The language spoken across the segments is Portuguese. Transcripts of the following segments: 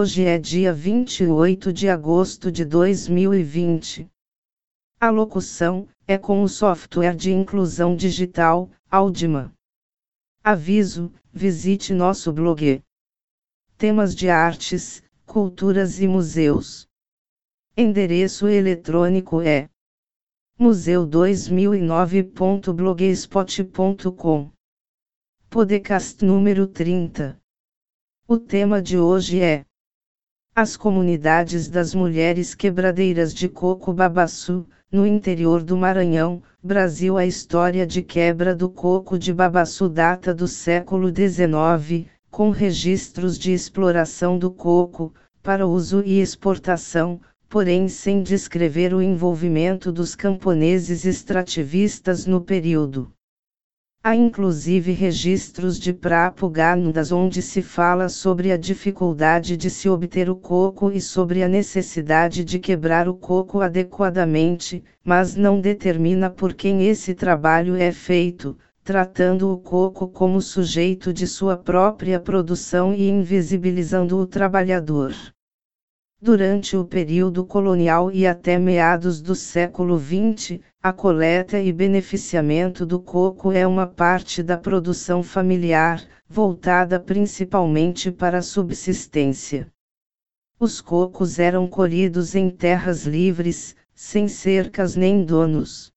Hoje é dia 28 de agosto de 2020. A locução é com o software de inclusão digital, Audima. Aviso: visite nosso blog. Temas de artes, culturas e museus. Endereço eletrônico é museu2009.blogspot.com. Podcast número 30. O tema de hoje é As comunidades das mulheres quebradeiras de coco Babaçu, no interior do Maranhão, Brasil. A história de quebra do coco de Babaçu data do século XIX, com registros de exploração do coco, para uso e exportação, porém sem descrever o envolvimento dos camponeses extrativistas no período. Há inclusive registros de propagandas onde se fala sobre a dificuldade de se obter o coco e sobre a necessidade de quebrar o coco adequadamente, mas não determina por quem esse trabalho é feito, tratando o coco como sujeito de sua própria produção e invisibilizando o trabalhador. Durante o período colonial e até meados do século XX, a coleta e beneficiamento do coco é uma parte da produção familiar, voltada principalmente para a subsistência. Os cocos eram colhidos em terras livres, sem cercas nem donos.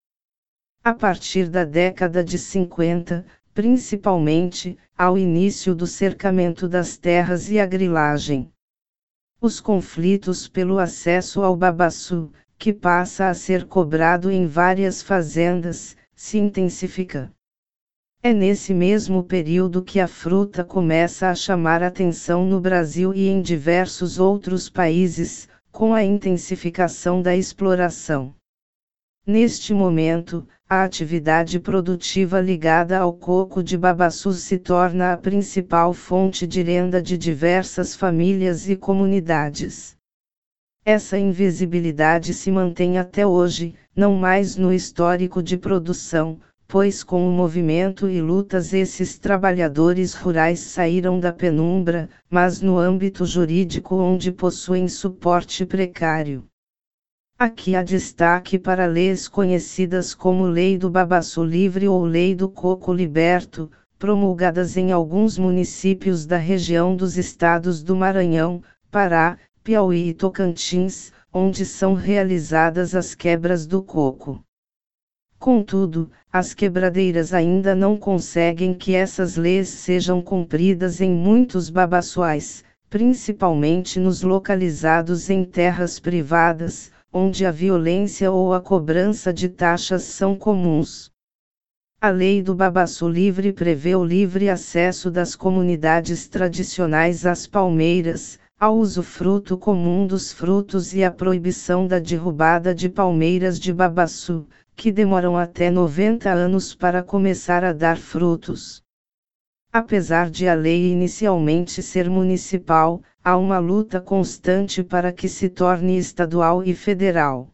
A partir da década de 50, principalmente, ao início do cercamento das terras e a grilagem os conflitos pelo acesso ao babaçu, que passa a ser cobrado em várias fazendas, se intensifica. É nesse mesmo período que a fruta começa a chamar atenção no Brasil e em diversos outros países, com a intensificação da exploração. Neste momento, a atividade produtiva ligada ao coco de babaçu se torna a principal fonte de renda de diversas famílias e comunidades. Essa invisibilidade se mantém até hoje, não mais no histórico de produção, pois com o movimento e lutas esses trabalhadores rurais saíram da penumbra, mas no âmbito jurídico onde possuem suporte precário. Aqui há destaque para leis conhecidas como Lei do Babaçu Livre ou Lei do Coco Liberto, promulgadas em alguns municípios da região dos estados do Maranhão, Pará, Piauí e Tocantins, onde são realizadas as quebras do coco. Contudo, as quebradeiras ainda não conseguem que essas leis sejam cumpridas em muitos babaçuais, principalmente nos localizados em terras privadas, onde a violência ou a cobrança de taxas são comuns. A lei do babaçu livre prevê o livre acesso das comunidades tradicionais às palmeiras, ao usufruto comum dos frutos e a proibição da derrubada de palmeiras de babaçu, que demoram até 90 anos para começar a dar frutos. Apesar de a lei inicialmente ser municipal, há uma luta constante para que se torne estadual e federal.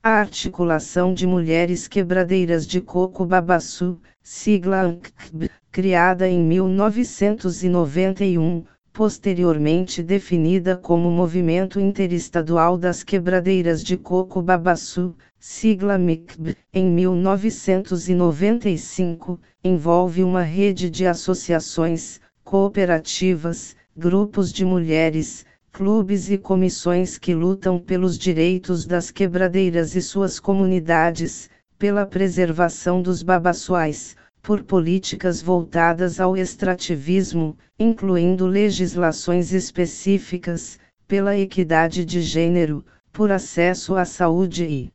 A Articulação de Mulheres Quebradeiras de Coco Babaçu, sigla ANCB, criada em 1991, posteriormente definida como Movimento Interestadual das Quebradeiras de Coco Babaçu, sigla MICB, em 1995, envolve uma rede de associações, cooperativas, grupos de mulheres, clubes e comissões que lutam pelos direitos das quebradeiras e suas comunidades, pela preservação dos babaçuais, por políticas voltadas ao extrativismo, incluindo legislações específicas, pela equidade de gênero, por acesso à saúde e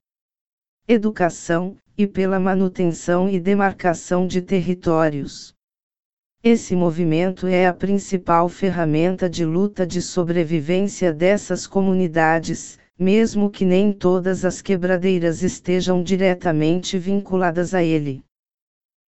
educação, e pela manutenção e demarcação de territórios. Esse movimento é a principal ferramenta de luta de sobrevivência dessas comunidades, mesmo que nem todas as quebradeiras estejam diretamente vinculadas a ele.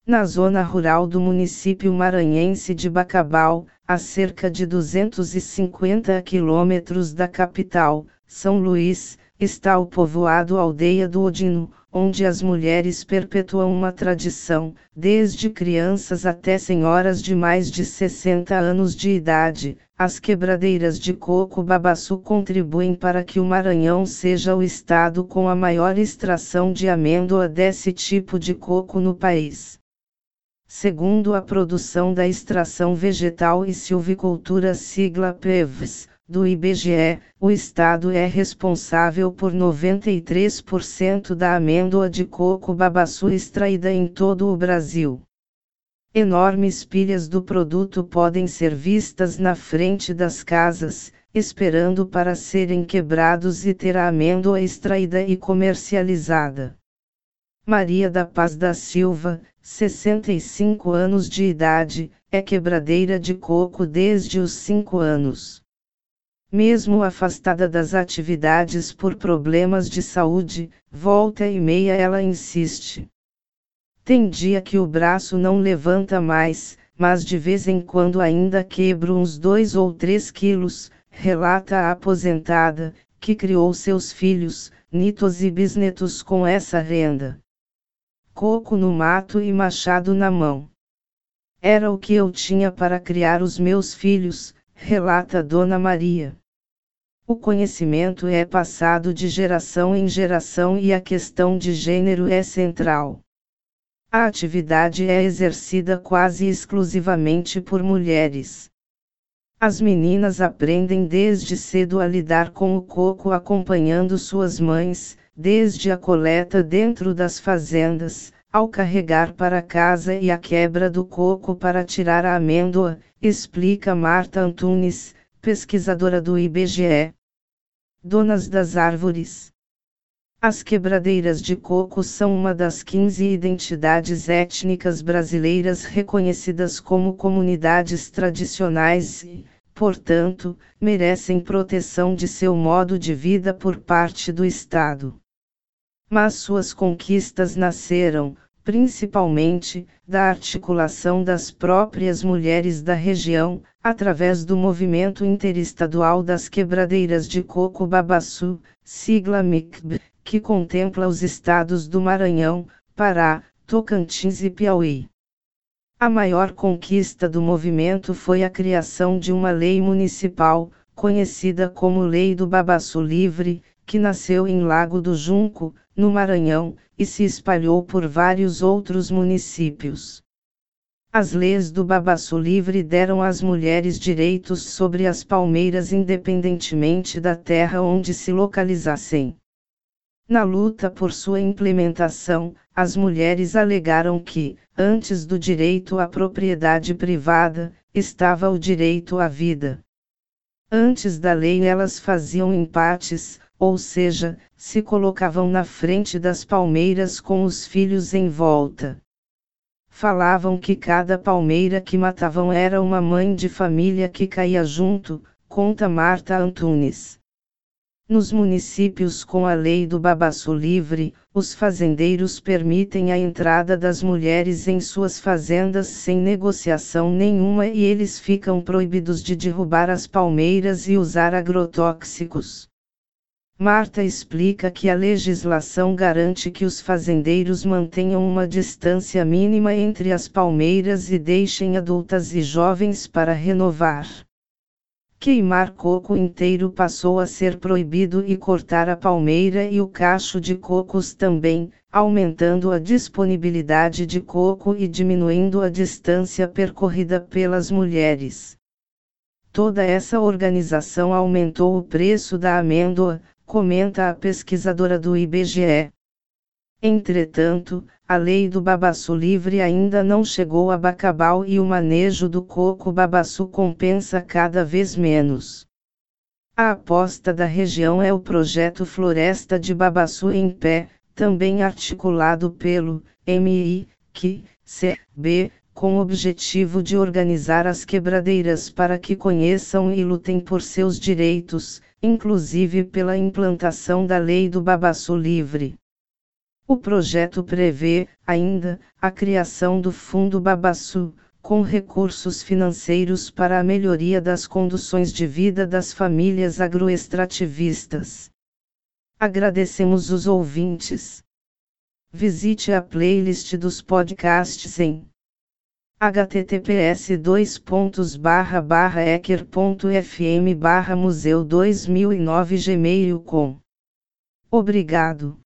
Na zona rural do município maranhense de Bacabal, a cerca de 250 quilômetros da capital, São Luís, está o povoado Aldeia do Odino, onde as mulheres perpetuam uma tradição, desde crianças até senhoras de mais de 60 anos de idade, as quebradeiras de coco babaçu contribuem para que o Maranhão seja o estado com a maior extração de amêndoa desse tipo de coco no país. Segundo a produção da extração vegetal e silvicultura sigla PEVS, do IBGE, o estado é responsável por 93% da amêndoa de coco babaçu extraída em todo o Brasil. Enormes pilhas do produto podem ser vistas na frente das casas, esperando para serem quebrados e ter a amêndoa extraída e comercializada. Maria da Paz da Silva, 65 anos de idade, é quebradeira de coco desde os 5 anos. Mesmo afastada das atividades por problemas de saúde, volta e meia ela insiste. Tem dia que o braço não levanta mais, mas de vez em quando ainda quebro uns dois ou três quilos, relata a aposentada, que criou seus filhos, nitos e bisnetos com essa renda. Coco no mato e machado na mão. Era o que eu tinha para criar os meus filhos, relata Dona Maria. O conhecimento é passado de geração em geração e a questão de gênero é central. A atividade é exercida quase exclusivamente por mulheres. As meninas aprendem desde cedo a lidar com o coco acompanhando suas mães, desde a coleta dentro das fazendas, ao carregar para casa e a quebra do coco para tirar a amêndoa, explica Marta Antunes, pesquisadora do IBGE donas das árvores. As quebradeiras de coco são uma das 15 identidades étnicas brasileiras reconhecidas como comunidades tradicionais e, portanto, merecem proteção de seu modo de vida por parte do Estado. Mas suas conquistas nasceram, principalmente, da articulação das próprias mulheres da região, através do movimento interestadual das quebradeiras de coco babaçu, sigla MICB, que contempla os estados do Maranhão, Pará, Tocantins e Piauí. A maior conquista do movimento foi a criação de uma lei municipal, conhecida como Lei do Babaçu Livre, que nasceu em Lago do Junco, no Maranhão, e se espalhou por vários outros municípios. As leis do Babaçu Livre deram às mulheres direitos sobre as palmeiras independentemente da terra onde se localizassem. Na luta por sua implementação, as mulheres alegaram que, antes do direito à propriedade privada, estava o direito à vida. Antes da lei elas faziam empates, ou seja, se colocavam na frente das palmeiras com os filhos em volta. Falavam que cada palmeira que matavam era uma mãe de família que caía junto, conta Marta Antunes. Nos municípios com a lei do babaço livre, os fazendeiros permitem a entrada das mulheres em suas fazendas sem negociação nenhuma e eles ficam proibidos de derrubar as palmeiras e usar agrotóxicos. Marta explica que a legislação garante que os fazendeiros mantenham uma distância mínima entre as palmeiras e deixem adultas e jovens para renovar. Queimar coco inteiro passou a ser proibido e cortar a palmeira e o cacho de cocos também, aumentando a disponibilidade de coco e diminuindo a distância percorrida pelas mulheres. Toda essa organização aumentou o preço da amêndoa, comenta a pesquisadora do IBGE. Entretanto, a lei do babaçu livre ainda não chegou a Bacabal e o manejo do coco babaçu compensa cada vez menos. A aposta da região é o projeto Floresta de Babaçu em Pé, também articulado pelo MI, que, CB, com o objetivo de organizar as quebradeiras para que conheçam e lutem por seus direitos, inclusive pela implantação da Lei do Babaçu Livre. O projeto prevê, ainda, a criação do Fundo Babaçu, com recursos financeiros para a melhoria das condições de vida das famílias agroextrativistas. Agradecemos os ouvintes. Visite a playlist dos podcasts em https dois pontos barra barra ecker.fm barra museu 2009 gmail com Obrigado.